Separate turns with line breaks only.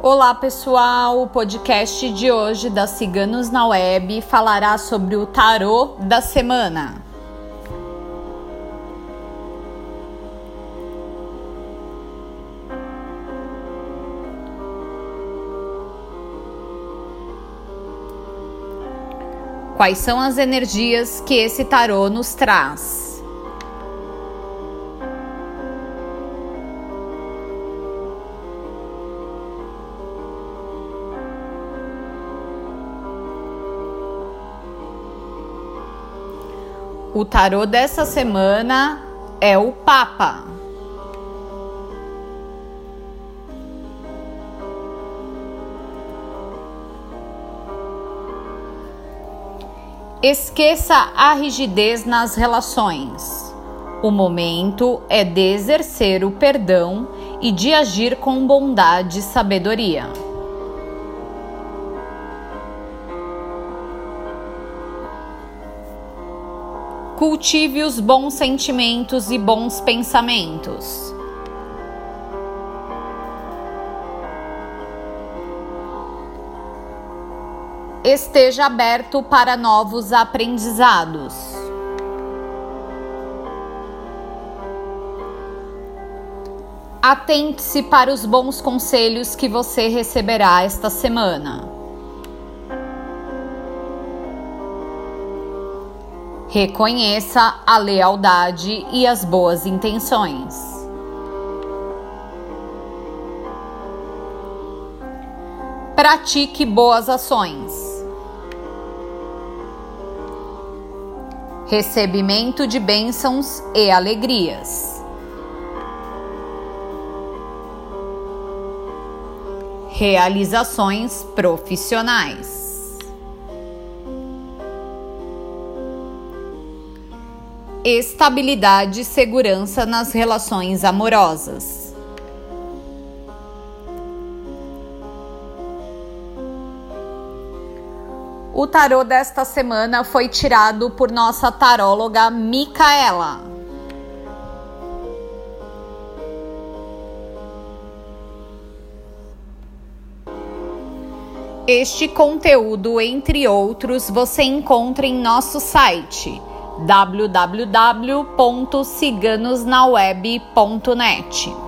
Olá pessoal, o podcast de hoje da Ciganos na Web falará sobre o tarô da semana. Quais são as energias que esse tarô nos traz? O tarô dessa semana é o Papa. Esqueça a rigidez nas relações. O momento é de exercer o perdão e de agir com bondade e sabedoria. Cultive os bons sentimentos e bons pensamentos. Esteja aberto para novos aprendizados. Atente-se para os bons conselhos que você receberá esta semana. Reconheça a lealdade e as boas intenções. Pratique boas ações. Recebimento de bênçãos e alegrias. Realizações profissionais. Estabilidade e segurança nas relações amorosas. O tarô desta semana foi tirado por nossa taróloga Micaela. Este conteúdo, entre outros, você encontra em nosso site www.ciganosnaweb.net.